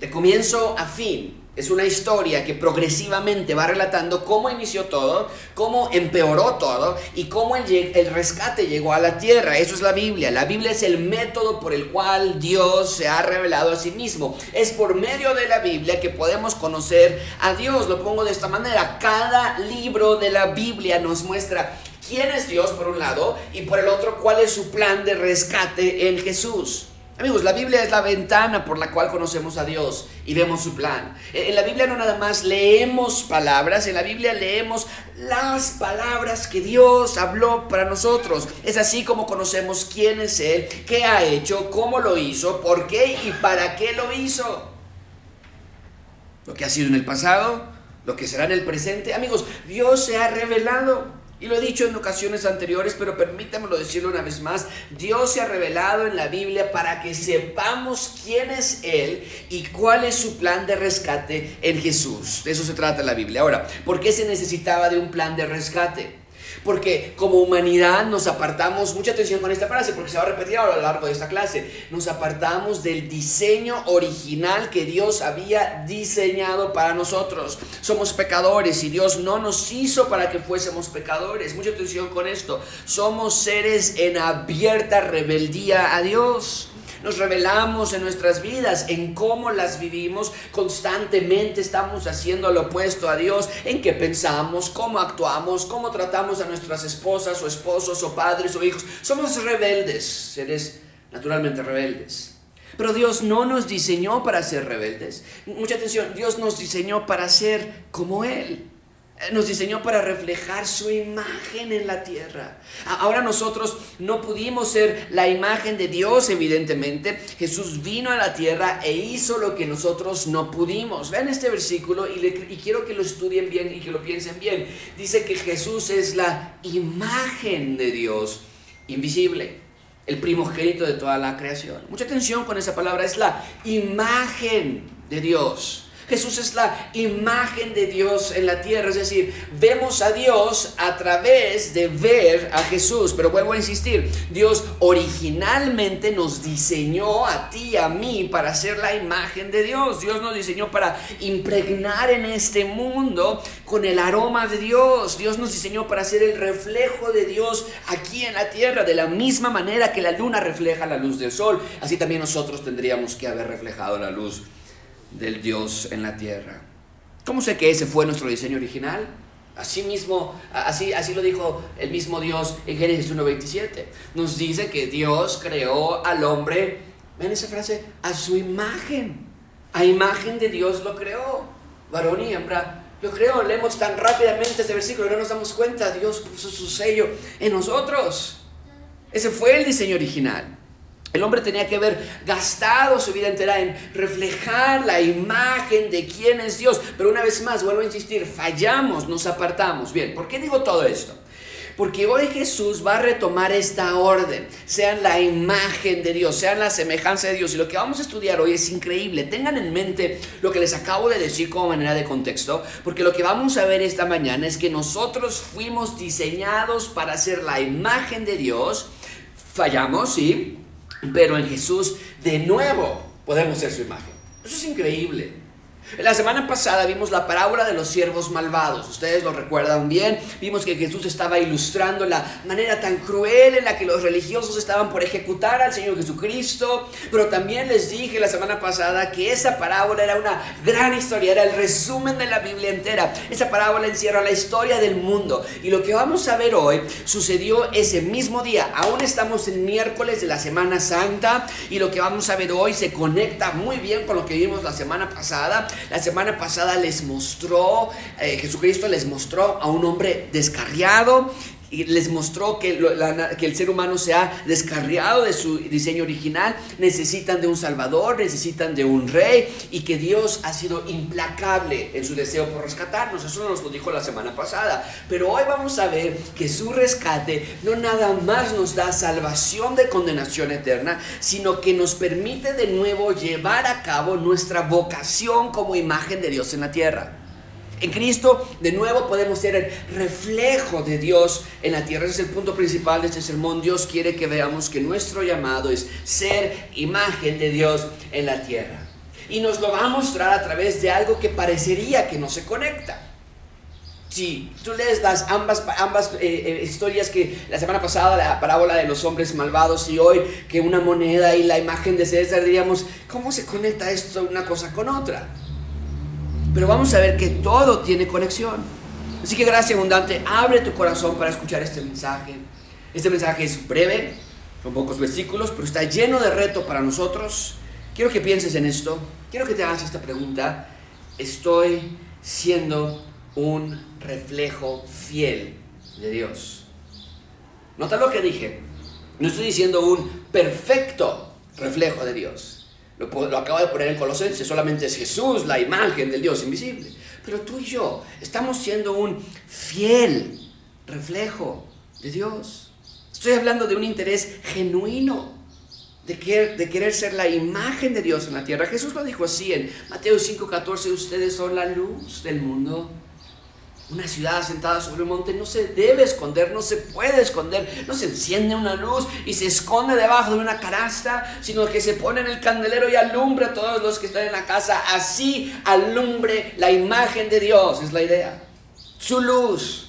de comienzo a fin. Es una historia que progresivamente va relatando cómo inició todo, cómo empeoró todo y cómo el, rescate llegó a la tierra. Eso es la Biblia. La Biblia es el método por el cual Dios se ha revelado a sí mismo. Es por medio de la Biblia que podemos conocer a Dios. Lo pongo de esta manera. Cada libro de la Biblia nos muestra quién es Dios por un lado y por el otro cuál es su plan de rescate en Jesús. Amigos, la Biblia es la ventana por la cual conocemos a Dios y vemos su plan. En la Biblia no nada más leemos palabras, en la Biblia leemos las palabras que Dios habló para nosotros. Es así como conocemos quién es Él, qué ha hecho, cómo lo hizo, por qué y para qué lo hizo. Lo que ha sido en el pasado, lo que será en el presente. Amigos, Dios se ha revelado. Y lo he dicho en ocasiones anteriores, pero permítamelo decirlo una vez más. Dios se ha revelado en la Biblia para que sepamos quién es Él y cuál es su plan de rescate en Jesús. De eso se trata la Biblia. Ahora, ¿por qué se necesitaba de un plan de rescate? Porque como humanidad nos apartamos, mucha atención con esta frase, porque se va a repetir a lo largo de esta clase, nos apartamos del diseño original que Dios había diseñado para nosotros. Somos pecadores y Dios no nos hizo para que fuésemos pecadores. Mucha atención con esto. Somos seres en abierta rebeldía a Dios nos revelamos en nuestras vidas, en cómo las vivimos, constantemente estamos haciendo lo opuesto a Dios, en qué pensamos, cómo actuamos, cómo tratamos a nuestras esposas o esposos o padres o hijos. Somos rebeldes, seres naturalmente rebeldes. Pero Dios no nos diseñó para ser rebeldes. Mucha atención, Dios nos diseñó para ser como Él. Nos diseñó para reflejar su imagen en la tierra. Ahora nosotros no pudimos ser la imagen de Dios, evidentemente. Jesús vino a la tierra e hizo lo que nosotros no pudimos. Vean este versículo y, y quiero que lo estudien bien y que lo piensen bien. Dice que Jesús es la imagen de Dios invisible el primogénito de toda la creación. Mucha atención con esa palabra, es la imagen de Dios. Jesús es la imagen de Dios en la tierra, es decir, vemos a Dios a través de ver a Jesús. Pero vuelvo a insistir, Dios originalmente nos diseñó a ti y a mí para ser la imagen de Dios. Dios nos diseñó para impregnar en este mundo con el aroma de Dios. Dios nos diseñó para ser el reflejo de Dios aquí en la tierra, de la misma manera que la luna refleja la luz del sol. Así también nosotros tendríamos que haber reflejado la luz del Dios en la tierra. ¿Cómo sé que ese fue nuestro diseño original? Así mismo, así, así lo dijo el mismo Dios en Génesis 1.27. Nos dice que Dios creó al hombre, ven esa frase, a su imagen. A imagen de Dios lo creó. Varón y hembra lo creó. Leemos tan rápidamente este versículo, no nos damos cuenta. Dios puso su sello en nosotros. Ese fue el diseño original. El hombre tenía que haber gastado su vida entera en reflejar la imagen de quién es Dios. Pero una vez más, vuelvo a insistir, fallamos, nos apartamos. Bien, ¿por qué digo todo esto? Porque hoy Jesús va a retomar esta orden, sean la imagen de Dios, sean la semejanza de Dios. Y lo que vamos a estudiar hoy es increíble. Tengan en mente lo que les acabo de decir como manera de contexto, porque lo que vamos a ver esta mañana es que nosotros fuimos diseñados para ser la imagen de Dios. Fallamos, sí, pero en Jesús de nuevo podemos ser su imagen. Eso es increíble. La semana pasada vimos la parábola de los siervos malvados. Ustedes lo recuerdan bien. Vimos que Jesús estaba ilustrando la manera tan cruel en la que los religiosos estaban por ejecutar al Señor Jesucristo. Pero también les dije la semana pasada que esa parábola era una gran historia, era el resumen de la Biblia entera. Esa parábola encierra la historia del mundo. Y lo que vamos a ver hoy sucedió ese mismo día. Aún estamos en miércoles de la Semana Santa. Y lo que vamos a ver hoy se conecta muy bien con lo que vimos la semana pasada. La semana pasada les mostró, eh, Jesucristo les mostró a un hombre descarriado y les mostró que, el ser humano se ha descarriado de su diseño original, necesitan de un Salvador, necesitan de un Rey y que Dios ha sido implacable en su deseo por rescatarnos. Eso nos lo dijo la semana pasada. Pero hoy vamos a ver que su rescate no nada más nos da salvación de condenación eterna, sino que nos permite de nuevo llevar a cabo nuestra vocación como imagen de Dios en la tierra. En Cristo, de nuevo, podemos ser el reflejo de Dios en la tierra. Ese es el punto principal de este sermón. Dios quiere que veamos que nuestro llamado es ser imagen de Dios en la tierra. Y nos lo va a mostrar a través de algo que parecería que no se conecta. Si tú lees las ambas, ambas eh, eh, historias que la semana pasada, la parábola de los hombres malvados y hoy que una moneda y la imagen de César, diríamos, ¿cómo se conecta esto una cosa con otra? Pero vamos a ver que todo tiene conexión. Así que gracias abundante, abre tu corazón para escuchar este mensaje. Este mensaje es breve, son pocos versículos, pero está lleno de reto para nosotros. Quiero que pienses en esto, quiero que te hagas esta pregunta. ¿Estoy siendo un reflejo fiel de Dios. Nota lo que dije. No estoy diciendo un perfecto reflejo de Dios. Lo, lo, acabo de poner en Colosenses. Solamente es Jesús, la imagen del Dios invisible. Pero tú y yo estamos siendo un fiel reflejo de Dios. Estoy hablando de un interés genuino de querer, de querer ser la imagen de Dios en la tierra. Jesús lo dijo así en Mateo 5:14, ustedes son la luz del mundo. Una ciudad asentada sobre un monte no se debe esconder, no se puede esconder, no se enciende una luz y se esconde debajo de una canasta, sino que se pone en el candelero y alumbra a todos los que están en la casa. Así alumbre la imagen de Dios, es la idea. Su luz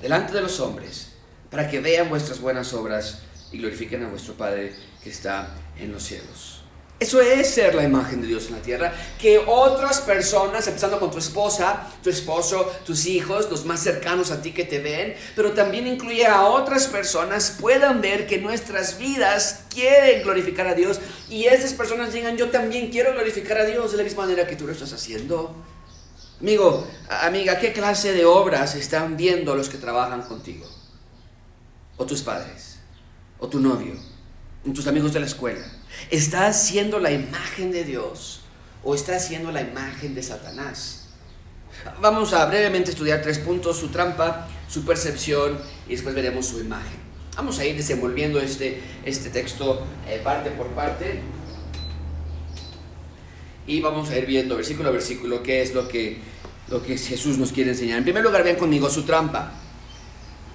delante de los hombres, para que vean vuestras buenas obras y glorifiquen a vuestro Padre que está en los cielos. Eso es ser la imagen de Dios en la tierra. Que otras personas, empezando con tu esposa, tu esposo, tus hijos, los más cercanos a ti que te ven, pero también incluye a otras personas, puedan ver que nuestras vidas quieren glorificar a Dios y esas personas digan, yo también quiero glorificar a Dios de la misma manera que tú lo estás haciendo. Amigo, amiga, ¿qué clase de obras están viendo los que trabajan contigo? O tus padres, o tu novio, o tus amigos de la escuela ¿Estás siendo la imagen de Dios o estás siendo la imagen de Satanás? Vamos a brevemente estudiar tres puntos, su trampa, su percepción y después veremos su imagen. Vamos a ir desenvolviendo este, este texto eh, parte por parte y vamos a ir viendo versículo a versículo qué es lo que, lo que Jesús nos quiere enseñar. En primer lugar, vean conmigo su trampa.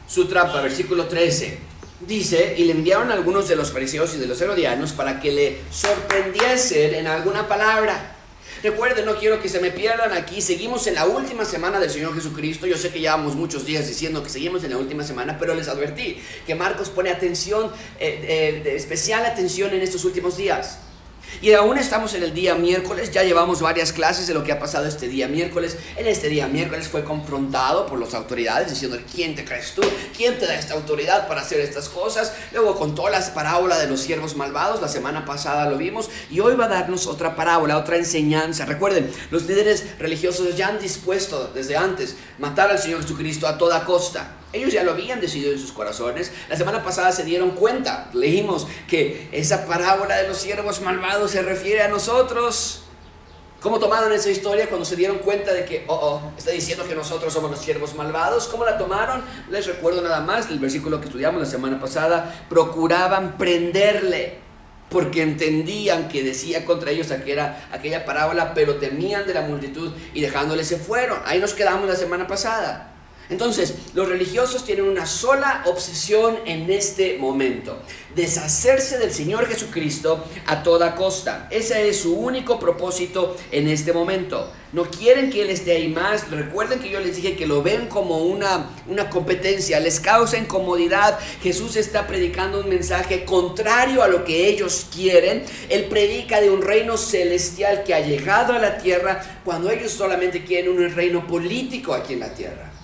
Su trampa, versículo 13 dice, y le enviaron algunos de los fariseos y de los herodianos para que le sorprendiesen en alguna palabra. Recuerden, no quiero que se me pierdan aquí. Seguimos en la última semana del Señor Jesucristo. Yo sé que llevamos muchos días diciendo que seguimos en la última semana, pero les advertí que Marcos pone atención, eh, eh, especial atención en estos últimos días. Y aún estamos en el día miércoles, ya llevamos varias clases de lo que ha pasado este día miércoles. En este día miércoles fue confrontado por las autoridades diciendo, ¿quién te crees tú? ¿Quién te da esta autoridad para hacer estas cosas? Luego contó la parábola de los siervos malvados, la semana pasada lo vimos, y hoy va a darnos otra parábola, otra enseñanza. Recuerden, los líderes religiosos ya han dispuesto desde antes matar al Señor Jesucristo a toda costa. Ellos ya lo habían decidido en sus corazones. La semana pasada se dieron cuenta, leímos que esa parábola de los siervos malvados se refiere a nosotros. ¿Cómo tomaron esa historia cuando se dieron cuenta de que, oh, oh, está diciendo que nosotros somos los siervos malvados? ¿Cómo la tomaron? Les recuerdo nada más el versículo que estudiamos la semana pasada. Procuraban prenderle porque entendían que decía contra ellos aquella, aquella parábola, pero temían de la multitud y dejándole se fueron. Ahí nos quedamos la semana pasada. Entonces, los religiosos tienen una sola obsesión en este momento, deshacerse del Señor Jesucristo a toda costa. Ese es su único propósito en este momento. No quieren que Él esté ahí más. Recuerden que yo les dije que lo ven como una, una competencia, les causa incomodidad. Jesús está predicando un mensaje contrario a lo que ellos quieren. Él predica de un reino celestial que ha llegado a la tierra cuando ellos solamente quieren un reino político aquí en la tierra.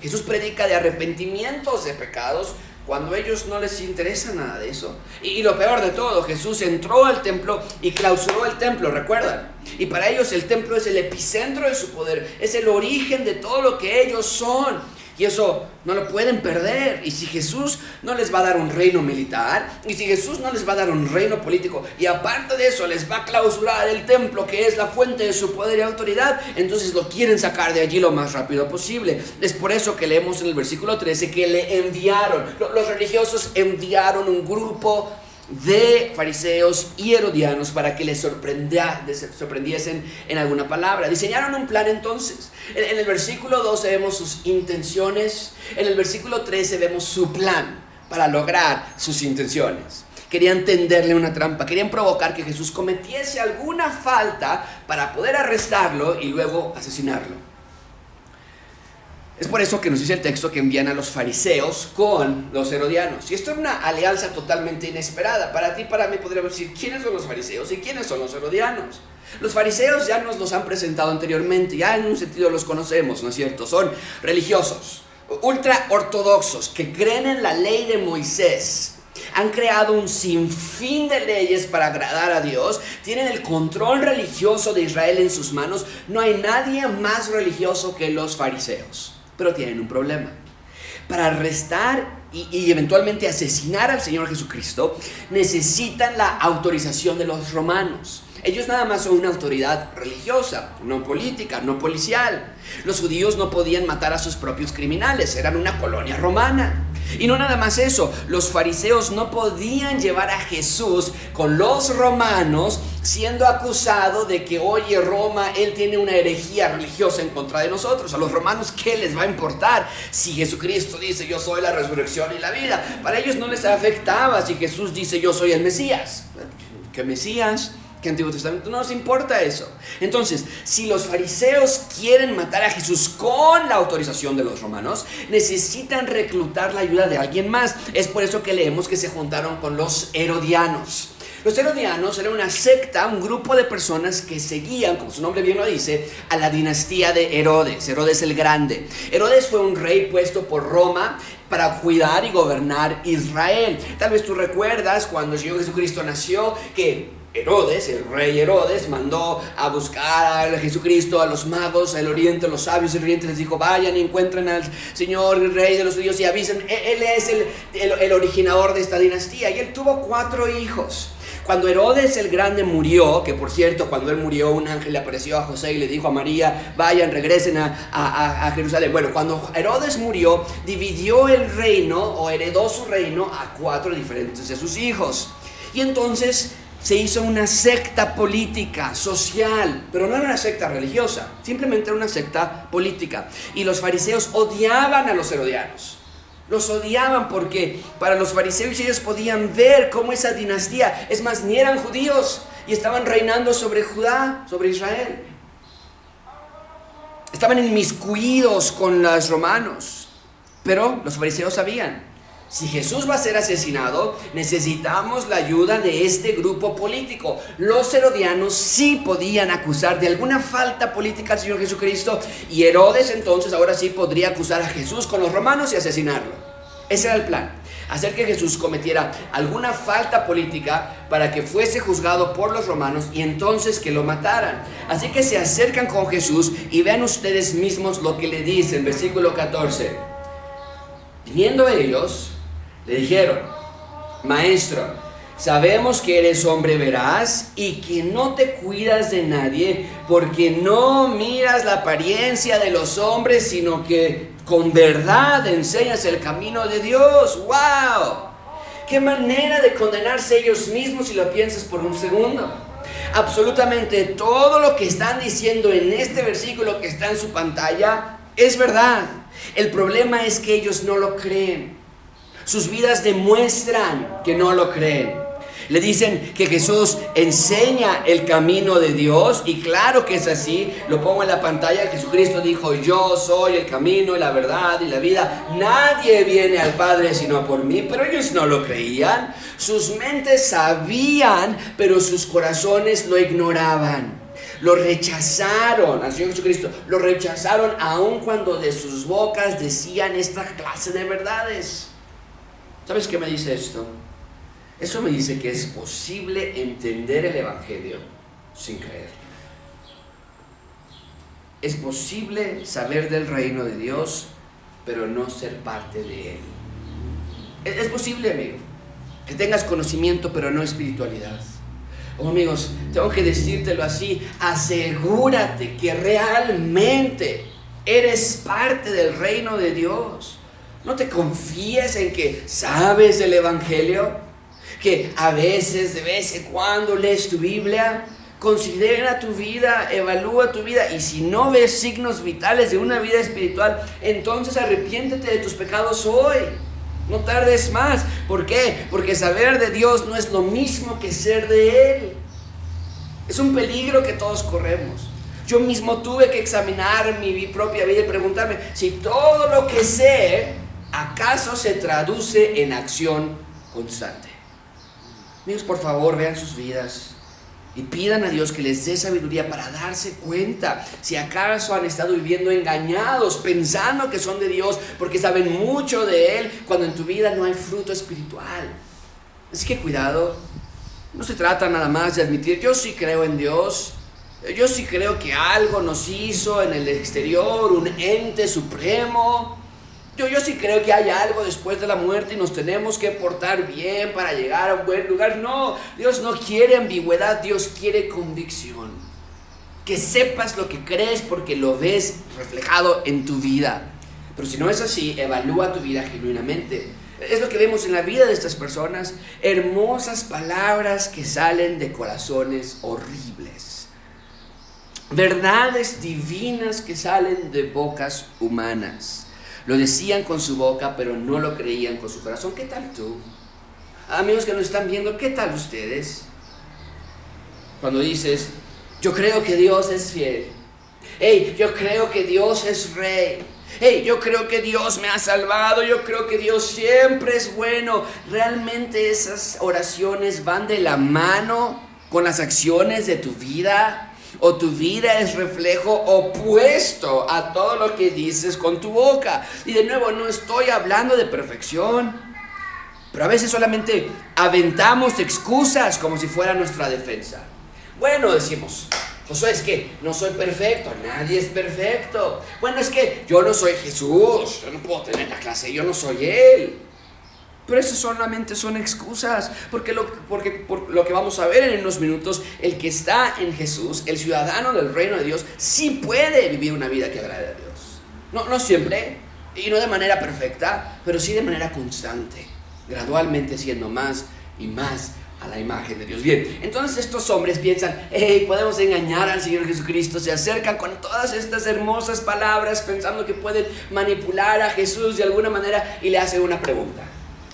Jesús predica de arrepentimientos de pecados cuando a ellos no les interesa nada de eso. Y, lo peor de todo, Jesús entró al templo y clausuró el templo, ¿recuerdan? Y para ellos el templo es el epicentro de su poder, es el origen de todo lo que ellos son. Y eso no lo pueden perder. Y si Jesús no les va a dar un reino militar, y si Jesús no les va a dar un reino político, y aparte de eso les va a clausurar el templo, que es la fuente de su poder y autoridad, entonces lo quieren sacar de allí lo más rápido posible. Es por eso que leemos en el versículo 13 que le enviaron, los religiosos enviaron un grupo de fariseos y herodianos para que les sorprendiesen en alguna palabra. Diseñaron un plan entonces. En, el versículo 12 vemos sus intenciones, en el versículo 13 vemos su plan para lograr sus intenciones. Querían tenderle una trampa, querían provocar que Jesús cometiese alguna falta para poder arrestarlo y luego asesinarlo. Es por eso que nos dice el texto que envían a los fariseos con los herodianos. Y esto es una alianza totalmente inesperada. Para ti, para mí, podríamos decir, ¿quiénes son los fariseos y quiénes son los herodianos? Los fariseos ya nos los han presentado anteriormente, ya en un sentido los conocemos, ¿no es cierto? Son religiosos, ultra ortodoxos, que creen en la ley de Moisés. Han creado un sinfín de leyes para agradar a Dios. Tienen el control religioso de Israel en sus manos. No hay nadie más religioso que los fariseos pero tienen un problema. Para arrestar y, eventualmente asesinar al Señor Jesucristo, necesitan la autorización de los romanos. Ellos nada más son una autoridad religiosa, no política, no policial. Los judíos no podían matar a sus propios criminales, eran una colonia romana. Y no nada más eso, los fariseos no podían llevar a Jesús con los romanos siendo acusado de que, oye, Roma, él tiene una herejía religiosa en contra de nosotros. A los romanos, ¿qué les va a importar si Jesucristo dice yo soy la resurrección y la vida? Para ellos no les afectaba si Jesús dice yo soy el Mesías. ¿Qué Mesías? Que Antiguo Testamento no nos importa eso. Entonces, si los fariseos quieren matar a Jesús con la autorización de los romanos, necesitan reclutar la ayuda de alguien más. Es por eso que leemos que se juntaron con los herodianos. Los herodianos eran una secta, un grupo de personas que seguían, como su nombre bien lo dice, a la dinastía de Herodes, Herodes el Grande. Herodes fue un rey puesto por Roma para cuidar y gobernar Israel. Tal vez tú recuerdas cuando el Señor Jesucristo nació que Herodes, el rey Herodes, mandó a buscar a Jesucristo, a los magos, al oriente, a los sabios del oriente, les dijo, vayan y encuentren al Señor, el rey de los judíos, y avisen, e-, él es el, el, originador de esta dinastía. Y él tuvo cuatro hijos. Cuando Herodes el Grande murió, que por cierto, cuando él murió, un ángel le apareció a José y le dijo a María, vayan, regresen a, a, a, Jerusalén. Bueno, cuando Herodes murió, dividió el reino o heredó su reino a cuatro diferentes de sus hijos. Y entonces se hizo una secta política, social, pero no era una secta religiosa, simplemente era una secta política. Y los fariseos odiaban a los herodianos. Los odiaban porque para los fariseos ellos podían ver cómo esa dinastía, es más, ni eran judíos y estaban reinando sobre Judá, sobre Israel. Estaban inmiscuidos con los romanos, pero los fariseos sabían si Jesús va a ser asesinado, necesitamos la ayuda de este grupo político. Los herodianos sí podían acusar de alguna falta política al Señor Jesucristo y Herodes entonces ahora sí podría acusar a Jesús con los romanos y asesinarlo. Ese era el plan. Hacer que Jesús cometiera alguna falta política para que fuese juzgado por los romanos y entonces que lo mataran. Así que se acercan con Jesús y vean ustedes mismos lo que le dicen, versículo 14. Viniendo ellos, le dijeron, maestro, sabemos que eres hombre veraz y que no te cuidas de nadie porque no miras la apariencia de los hombres, sino que con verdad enseñas el camino de Dios. ¡Wow! ¡Qué manera de condenarse ellos mismos si lo piensas por un segundo! Absolutamente todo lo que están diciendo en este versículo que está en su pantalla es verdad. El problema es que ellos no lo creen. Sus vidas demuestran que no lo creen. Le dicen que Jesús enseña el camino de Dios y claro que es así. Lo pongo en la pantalla. Jesucristo dijo, yo soy el camino y la verdad y la vida. Nadie viene al Padre sino por mí. Pero ellos no lo creían. Sus mentes sabían, pero sus corazones lo ignoraban. Lo rechazaron al Señor Jesucristo. Lo rechazaron aun cuando de sus bocas decían esta clase de verdades. ¿Sabes qué me dice esto? Eso me dice que es posible entender el Evangelio sin creer. Es posible saber del reino de Dios, pero no ser parte de él. Es posible, amigo, que tengas conocimiento, pero no espiritualidad. Oh, amigos, tengo que decírtelo así, asegúrate que realmente eres parte del reino de Dios. No te confíes en que sabes el Evangelio. que a veces, de vez en cuando lees tu Biblia, considera tu vida, evalúa tu vida y si no ves signos vitales de una vida espiritual, entonces arrepiéntete de tus pecados hoy. No tardes más. ¿Por qué? Porque saber de Dios no es lo mismo que ser de Él. Es un peligro que todos corremos. Yo mismo tuve que examinar mi propia vida y preguntarme si todo lo que sé, ¿acaso se traduce en acción constante? Amigos, por favor, vean sus vidas y pidan a Dios que les dé sabiduría para darse cuenta si acaso han estado viviendo engañados, pensando que son de Dios, porque saben mucho de Él, cuando en tu vida no hay fruto espiritual. Así que cuidado, no se trata nada más de admitir, yo sí creo en Dios, yo sí creo que algo nos hizo en el exterior, un ente supremo, yo, yo sí creo que hay algo después de la muerte y nos tenemos que portar bien para llegar a un buen lugar. No, Dios no quiere ambigüedad, Dios quiere convicción. Que sepas lo que crees porque lo ves reflejado en tu vida. Pero si no es así, evalúa tu vida genuinamente. Es lo que vemos en la vida de estas personas. Hermosas palabras que salen de corazones horribles. Verdades divinas que salen de bocas humanas. Lo decían con su boca, pero no lo creían con su corazón. ¿Qué tal tú? Amigos que nos están viendo, ¿qué tal ustedes? Cuando dices, yo creo que Dios es fiel. Hey, yo creo que Dios es rey. Hey, yo creo que Dios me ha salvado, yo creo que Dios siempre es bueno. Realmente esas oraciones van de la mano con las acciones de tu vida o tu vida es reflejo opuesto a todo lo que dices con tu boca. Y de nuevo, no estoy hablando de perfección, pero a veces solamente aventamos excusas como si fuera nuestra defensa. Bueno, decimos, Josué, es que no soy perfecto, nadie es perfecto. Bueno, es que yo no soy Jesús, yo no puedo tener la clase, yo no soy Él. Pero eso solamente son excusas, porque lo, porque por lo que vamos a ver en unos minutos, el que está en Jesús, el ciudadano del reino de Dios, sí puede vivir una vida que agrade a Dios. No, no siempre, y no de manera perfecta, pero sí de manera constante, gradualmente siendo más y más a la imagen de Dios. Bien, entonces estos hombres piensan, hey, podemos engañar al Señor Jesucristo, se acercan con todas estas hermosas palabras pensando que pueden manipular a Jesús de alguna manera y le hacen una pregunta.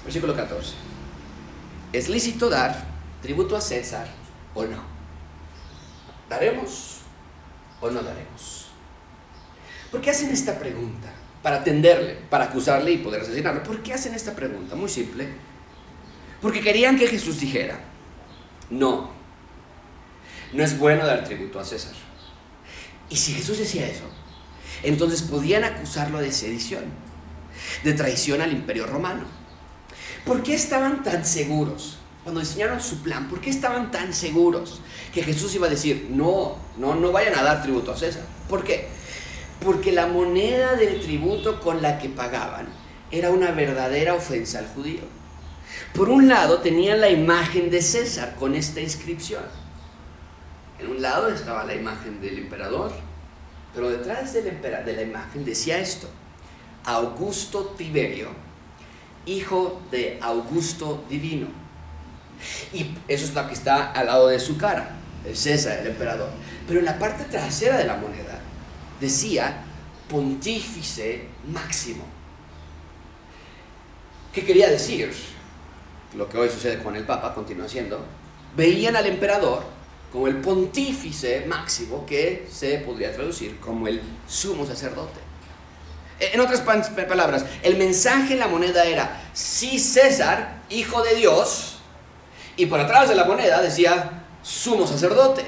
Versículo 14. ¿Es lícito dar tributo a César o no? ¿Daremos o no daremos? ¿Por qué hacen esta pregunta? Para atenderle, para acusarle y poder asesinarlo. ¿Por qué hacen esta pregunta? Muy simple. Porque querían que Jesús dijera, no, no es bueno dar tributo a César. Y si Jesús decía eso, entonces podían acusarlo de sedición, de traición al imperio romano. ¿Por qué estaban tan seguros? Cuando diseñaron su plan, ¿por qué estaban tan seguros que Jesús iba a decir, no, no, no vayan a dar tributo a César? ¿Por qué? Porque la moneda del tributo con la que pagaban era una verdadera ofensa al judío. Por un lado tenían la imagen de César con esta inscripción. En un lado estaba la imagen del emperador, pero detrás de la imagen decía esto, Augusto Tiberio, hijo de Augusto Divino. Y eso es lo que está al lado de su cara, el César, el emperador. Pero en la parte trasera de la moneda decía pontífice máximo. ¿Qué quería decir? Lo que hoy sucede con el Papa, continúa siendo, veían al emperador como el pontífice máximo que se podría traducir como el sumo sacerdote. En otras palabras, el mensaje en la moneda era, sí César, hijo de Dios, y por atrás de la moneda decía, sumo sacerdote.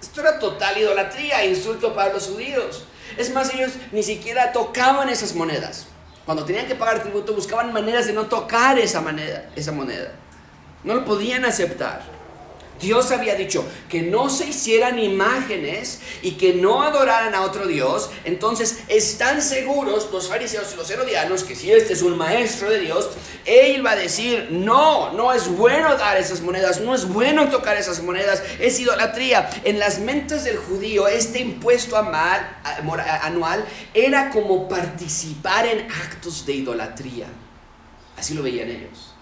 Esto era total idolatría, insulto para los judíos. Es más, ellos ni siquiera tocaban esas monedas. Cuando tenían que pagar tributo, buscaban maneras de no tocar esa moneda. Esa moneda. No lo podían aceptar. Dios había dicho que no se hicieran imágenes y que no adoraran a otro Dios. Entonces están seguros los fariseos y los herodianos que si este es un maestro de Dios, él va a decir, no, no es bueno dar esas monedas, no es bueno tocar esas monedas, es idolatría. En las mentes del judío este impuesto anual era como participar en actos de idolatría. Así lo veían ellos.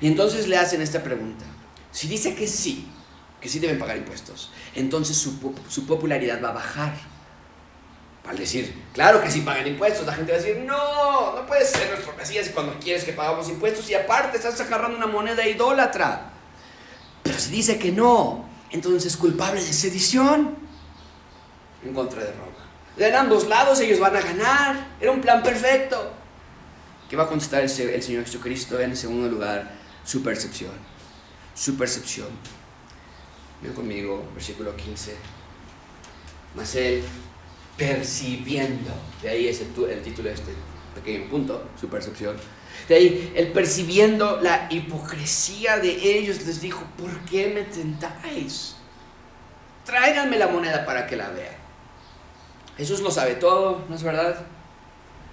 Y entonces le hacen esta pregunta. Si dice que sí, que sí deben pagar impuestos, entonces su, popularidad va a bajar. Al decir, claro que sí pagan impuestos, la gente va a decir, no, no puede ser nuestro Mesías cuando quieres que pagamos impuestos y aparte estás agarrando una moneda idólatra. Pero si dice que no, entonces es culpable de sedición en contra de Roma. De ambos lados ellos van a ganar. Era un plan perfecto. ¿Qué va a contestar el Señor Jesucristo en segundo lugar? Su percepción. Su percepción. Ven conmigo, versículo 15. Mas él percibiendo, de ahí es el, título de este pequeño punto, su percepción. De ahí, el percibiendo la hipocresía de ellos, les dijo, ¿por qué me tentáis? Tráiganme la moneda para que la vean. Jesús lo sabe todo, ¿no es verdad?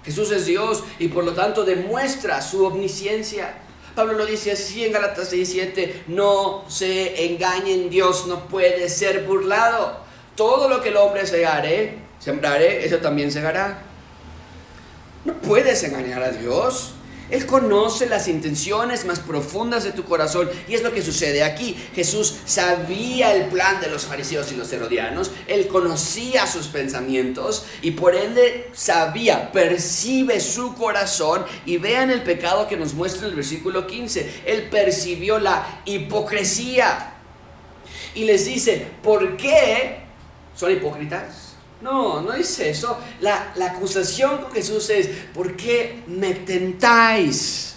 Jesús es Dios y por lo tanto demuestra su omnisciencia. Pablo lo dice así en Galatas 6:7, no se engañen, Dios no puede ser burlado. Todo lo que el hombre segaré, sembraré, eso también segará. No puedes engañar a Dios. Él conoce las intenciones más profundas de tu corazón. Y es lo que sucede aquí. Jesús sabía el plan de los fariseos y los herodianos. Él conocía sus pensamientos y por ende sabía, percibe su corazón. Y vean el pecado que nos muestra el versículo 15. Él percibió la hipocresía. Y les dice, ¿por qué son hipócritas? No, no dice eso. La, acusación con Jesús es, ¿por qué me tentáis?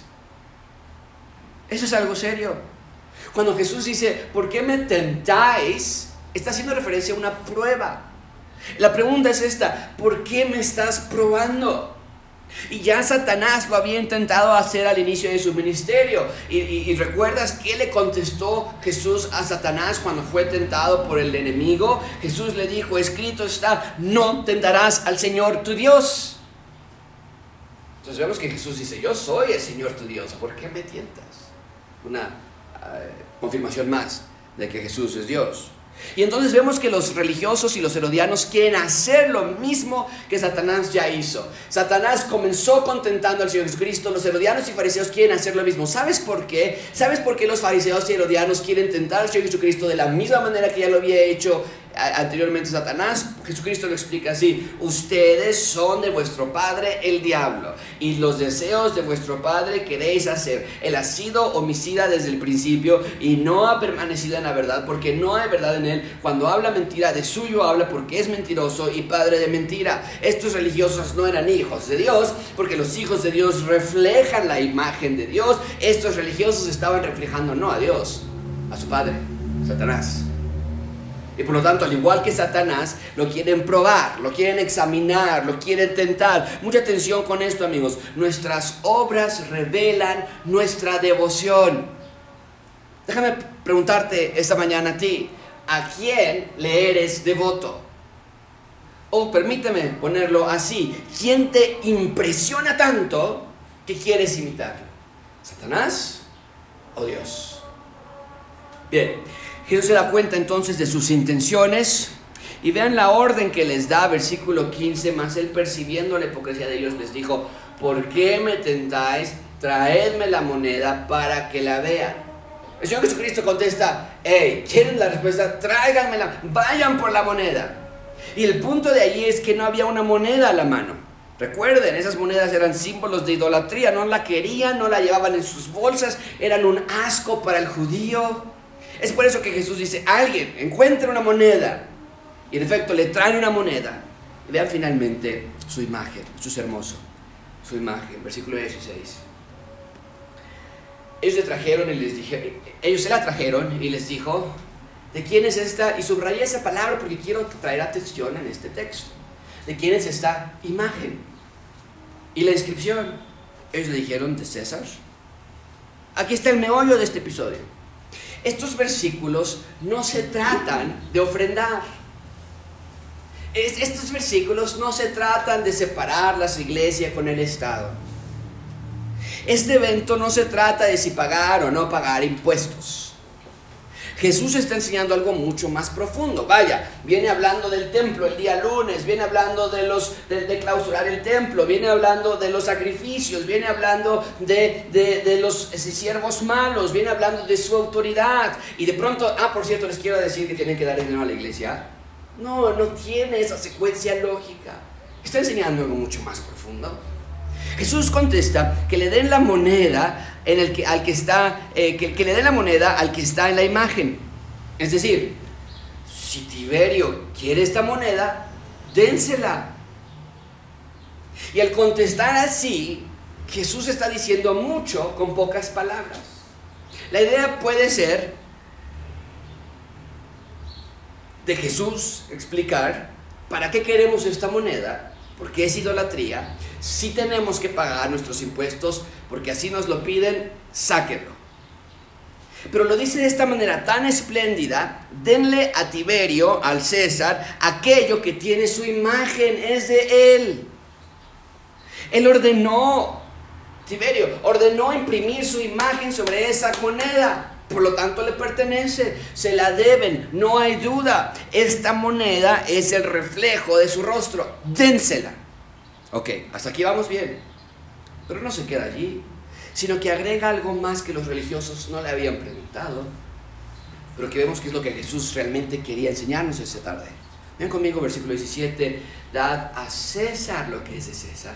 Eso es algo serio. Cuando Jesús dice, ¿por qué me tentáis? Está haciendo referencia a una prueba. La pregunta es esta, ¿por qué me estás probando? Y ya Satanás lo había intentado hacer al inicio de su ministerio. Y, recuerdas qué le contestó Jesús a Satanás cuando fue tentado por el enemigo. Jesús le dijo, escrito está, no tentarás al Señor tu Dios. Entonces vemos que Jesús dice, yo soy el Señor tu Dios, ¿por qué me tientas? Una eh, confirmación más de que Jesús es Dios. Y entonces vemos que los religiosos y los herodianos quieren hacer lo mismo que Satanás ya hizo. Satanás comenzó contentando al Señor Jesucristo, los herodianos y fariseos quieren hacer lo mismo. ¿Sabes por qué? ¿Sabes por qué los fariseos y herodianos quieren tentar al Señor Jesucristo de la misma manera que ya lo había hecho anteriormente Satanás, Jesucristo lo explica así, ustedes son de vuestro padre el diablo y los deseos de vuestro padre queréis hacer. Él ha sido homicida desde el principio y no ha permanecido en la verdad porque no hay verdad en él. Cuando habla mentira, de suyo habla porque es mentiroso y padre de mentira. Estos religiosos no eran hijos de Dios porque los hijos de Dios reflejan la imagen de Dios. Estos religiosos estaban reflejando no a Dios, a su padre, Satanás. Y por lo tanto, al igual que Satanás, lo quieren probar, lo quieren examinar, lo quieren tentar. Mucha atención con esto, amigos. Nuestras obras revelan nuestra devoción. Déjame preguntarte esta mañana a ti, ¿a quién le eres devoto? O permíteme ponerlo así, ¿quién te impresiona tanto que quieres imitarlo? ¿Satanás o Dios? Bien, Jesús se da cuenta entonces de sus intenciones y vean la orden que les da, versículo 15, más él percibiendo la hipocresía de ellos les dijo, ¿por qué me tentáis? Traedme la moneda para que la vean. El Señor Jesucristo contesta, hey, ¿quieren la respuesta? Tráiganmela, vayan por la moneda. Y el punto de allí es que no había una moneda a la mano. Recuerden, esas monedas eran símbolos de idolatría, no la querían, no la llevaban en sus bolsas, eran un asco para el judío. Es por eso que Jesús dice, alguien encuentra una moneda. Y en efecto le traen una moneda. Vean finalmente su imagen. Esto es hermoso. Su imagen. Versículo 16. Ellos le trajeron y les dije, ellos se la trajeron y les dijo, ¿de quién es esta? Y subrayé esa palabra porque quiero traer atención en este texto. ¿De quién es esta imagen? Y la inscripción. Ellos le dijeron, de César. Aquí está el meollo de este episodio estos versículos no se tratan de ofrendar. Estos versículos no se tratan de separar las iglesias con el Estado. Este evento no se trata de si pagar o no pagar impuestos. Jesús está enseñando algo mucho más profundo. Vaya, viene hablando del templo el día lunes, viene hablando de, los, de, clausurar el templo, viene hablando de los sacrificios, viene hablando de, de, los siervos malos, viene hablando de su autoridad. Y de pronto, ah, por cierto, les quiero decir que tienen que dar dinero a la iglesia. No, no tiene esa secuencia lógica. Está enseñando algo mucho más profundo. Jesús contesta que le den la moneda en el que, al que está, eh, que, le den la moneda al que está en la imagen. Es decir, si Tiberio quiere esta moneda, dénsela. Y al contestar así, Jesús está diciendo mucho con pocas palabras. La idea puede ser de Jesús explicar para qué queremos esta moneda porque es idolatría, si tenemos que pagar nuestros impuestos, porque así nos lo piden, sáquenlo. Pero lo dice de esta manera tan espléndida, denle a Tiberio, al César, aquello que tiene su imagen, es de él. Él ordenó, Tiberio, ordenó imprimir su imagen sobre esa moneda. Por lo tanto le pertenece, se la deben, no hay duda. Esta moneda es el reflejo de su rostro, dénsela. Ok, hasta aquí vamos bien. Pero no se queda allí, sino que agrega algo más que los religiosos no le habían preguntado, pero que vemos que es lo que Jesús realmente quería enseñarnos esta tarde. Ven conmigo, versículo 17, dad a César lo que es de César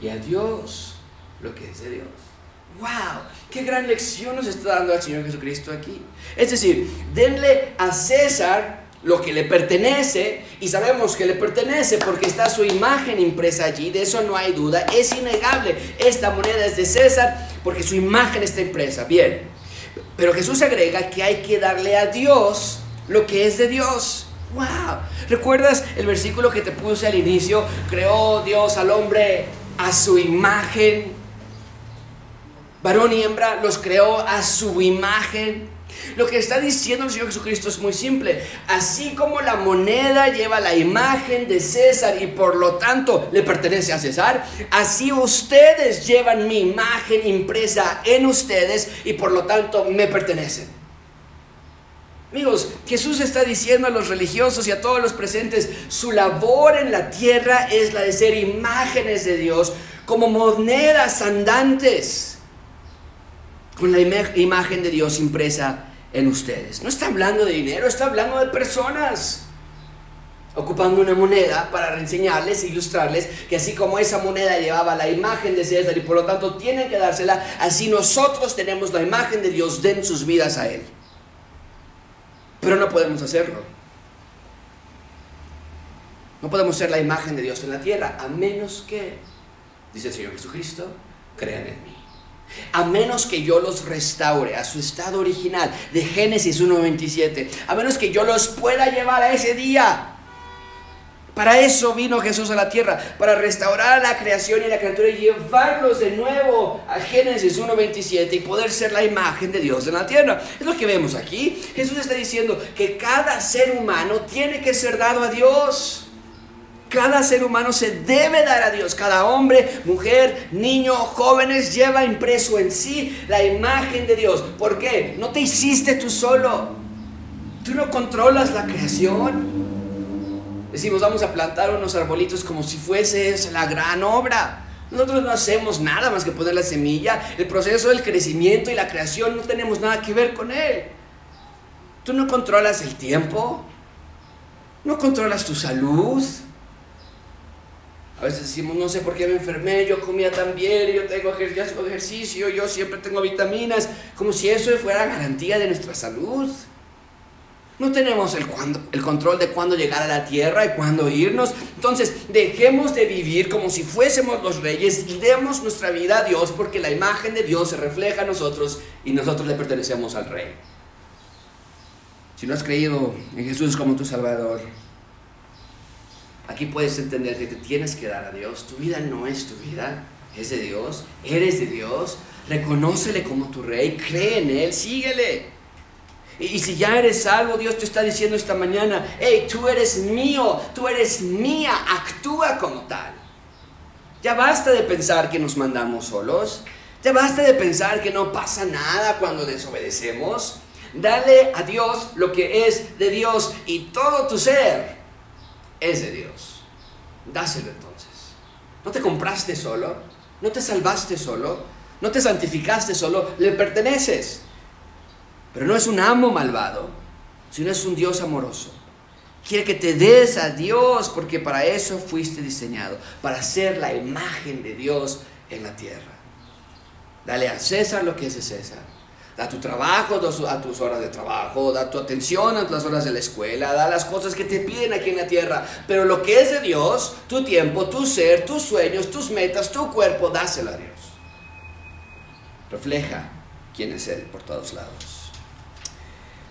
y a Dios lo que es de Dios. ¡Wow! ¡Qué gran lección nos está dando el Señor Jesucristo aquí! Es decir, denle a César lo que le pertenece y sabemos que le pertenece porque está su imagen impresa allí, de eso no hay duda, es innegable. Esta moneda es de César porque su imagen está impresa. Bien, pero Jesús agrega que hay que darle a Dios lo que es de Dios. ¡Wow! ¿Recuerdas el versículo que te puse al inicio? Creó Dios al hombre a su imagen varón y hembra los creó a su imagen. Lo que está diciendo el Señor Jesucristo es muy simple. Así como la moneda lleva la imagen de César y por lo tanto le pertenece a César, así ustedes llevan mi imagen impresa en ustedes y por lo tanto me pertenecen. Amigos, Jesús está diciendo a los religiosos y a todos los presentes, su labor en la tierra es la de ser imágenes de Dios como monedas andantes con la imagen de Dios impresa en ustedes. No está hablando de dinero, está hablando de personas. Ocupando una moneda para enseñarles e ilustrarles que así como esa moneda llevaba la imagen de César y por lo tanto tienen que dársela, así nosotros tenemos la imagen de Dios, den sus vidas a Él. Pero no podemos hacerlo. No podemos ser la imagen de Dios en la tierra, a menos que, dice el Señor Jesucristo, crean en mí a menos que yo los restaure a su estado original de Génesis 1.27, a menos que yo los pueda llevar a ese día. Para eso vino Jesús a la tierra, para restaurar la creación y la criatura y llevarlos de nuevo a Génesis 1.27 y poder ser la imagen de Dios en la tierra. Es lo que vemos aquí. Jesús está diciendo que cada ser humano tiene que ser dado a Dios. Cada ser humano se debe dar a Dios. Cada hombre, mujer, niño, jóvenes lleva impreso en sí la imagen de Dios. ¿Por qué? No te hiciste tú solo. Tú no controlas la creación. Decimos, vamos a plantar unos arbolitos como si fuese la gran obra. Nosotros no hacemos nada más que poner la semilla. El proceso del crecimiento y la creación no tenemos nada que ver con él. Tú no controlas el tiempo. No controlas tu salud. A veces decimos, no sé por qué me enfermé, yo comía tan bien, yo tengo ejercicio, yo siempre tengo vitaminas, como si eso fuera garantía de nuestra salud. No tenemos el, el control de cuándo llegar a la tierra y cuándo irnos. Entonces, dejemos de vivir como si fuésemos los reyes y demos nuestra vida a Dios porque la imagen de Dios se refleja a nosotros y nosotros le pertenecemos al rey. Si no has creído en Jesús como tu Salvador, Aquí puedes entender que te tienes que dar a Dios. Tu vida no es tu vida, es de Dios. Eres de Dios. Reconócele como tu rey. Cree en Él. Síguele. Y, si ya eres salvo, Dios te está diciendo esta mañana, hey, tú eres mío, tú eres mía, actúa como tal. Ya basta de pensar que nos mandamos solos. Ya basta de pensar que no pasa nada cuando desobedecemos. Dale a Dios lo que es de Dios y todo tu ser es de Dios. Dáselo entonces. No te compraste solo, no te salvaste solo, no te santificaste solo, le perteneces. Pero no es un amo malvado, sino es un Dios amoroso. Quiere que te des a Dios porque para eso fuiste diseñado, para ser la imagen de Dios en la tierra. Dale a César lo que es de César. Da tu trabajo a tus horas de trabajo, da tu atención a las horas de la escuela, da las cosas que te piden aquí en la tierra. Pero lo que es de Dios, tu tiempo, tu ser, tus sueños, tus metas, tu cuerpo, dáselo a Dios. Refleja quién es Él por todos lados.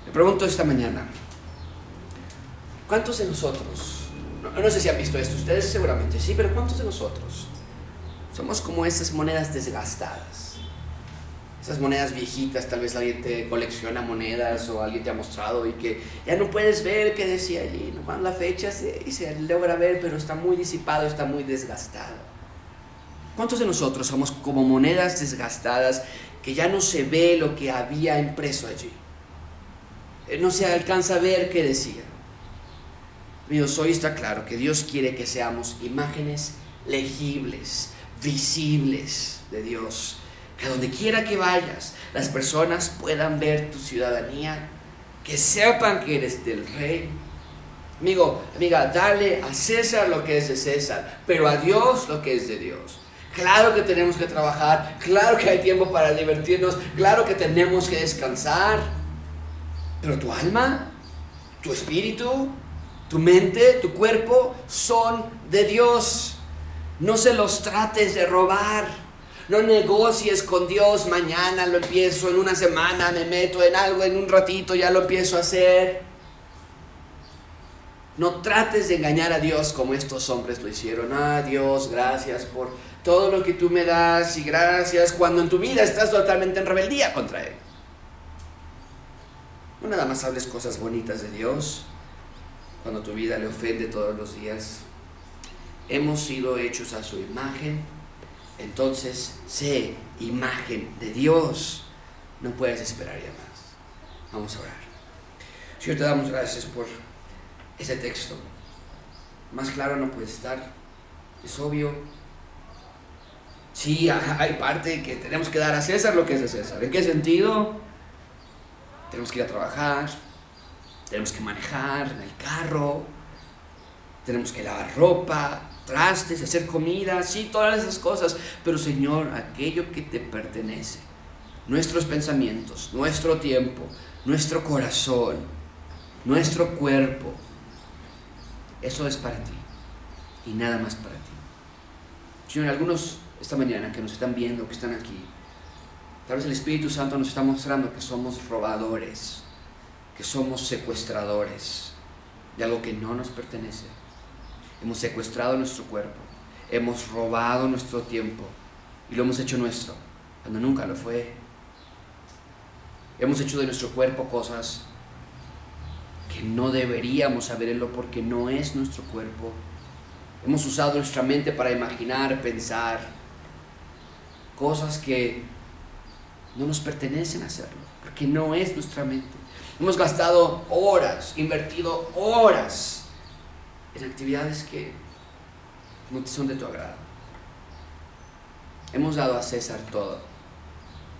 Le pregunto esta mañana, ¿cuántos de nosotros, no, no sé si han visto esto, ustedes seguramente sí, pero ¿cuántos de nosotros somos como esas monedas desgastadas? Esas monedas viejitas, tal vez alguien te colecciona monedas o alguien te ha mostrado y que ya no puedes ver qué decía allí, nomás la fecha y se logra ver, pero está muy disipado, está muy desgastado. ¿Cuántos de nosotros somos como monedas desgastadas que ya no se ve lo que había impreso allí? Eh, no se alcanza a ver qué decía. Dios, hoy está claro que Dios quiere que seamos imágenes legibles, visibles de Dios que donde quiera que vayas, las personas puedan ver tu ciudadanía, que sepan que eres del rey. Amigo, amiga, dale a César lo que es de César, pero a Dios lo que es de Dios. Claro que tenemos que trabajar, claro que hay tiempo para divertirnos, claro que tenemos que descansar, pero tu alma, tu espíritu, tu mente, tu cuerpo son de Dios. No se los trates de robar. No negocies con Dios, mañana lo empiezo, en una semana me meto en algo, en un ratito ya lo empiezo a hacer. No trates de engañar a Dios como estos hombres lo hicieron. Ah, Dios, gracias por todo lo que tú me das y gracias cuando en tu vida estás totalmente en rebeldía contra Él. No nada más hables cosas bonitas de Dios cuando tu vida le ofende todos los días. Hemos sido hechos a su imagen entonces sé imagen de Dios. No puedes esperar ya más. Vamos a orar. Señor, te damos gracias por ese texto. Más claro no puede estar. Es obvio. Sí, hay parte que tenemos que dar a César lo que es de César. ¿En qué sentido? Tenemos que ir a trabajar, tenemos que manejar en el carro, tenemos que lavar ropa, trastes, hacer comida, sí, todas esas cosas. Pero Señor, aquello que te pertenece, nuestros pensamientos, nuestro tiempo, nuestro corazón, nuestro cuerpo, eso es para ti y nada más para ti. Señor, algunos esta mañana que nos están viendo, que están aquí, tal vez el Espíritu Santo nos está mostrando que somos robadores, que somos secuestradores de algo que no nos pertenece hemos secuestrado nuestro cuerpo, hemos robado nuestro tiempo y lo hemos hecho nuestro, cuando nunca lo fue. Hemos hecho de nuestro cuerpo cosas que no deberíamos saberlo porque no es nuestro cuerpo. Hemos usado nuestra mente para imaginar, pensar cosas que no nos pertenecen hacerlo, porque no es nuestra mente. Hemos gastado horas, invertido horas en actividades que no son de tu agrado. Hemos dado a César todo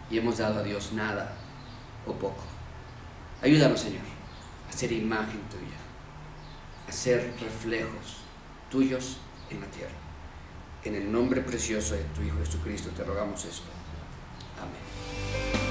y hemos dado a Dios nada o poco. Ayúdanos, Señor, a ser imagen tuya, a ser reflejos tuyos en la tierra. En el nombre precioso de tu Hijo Jesucristo te rogamos esto. Amén.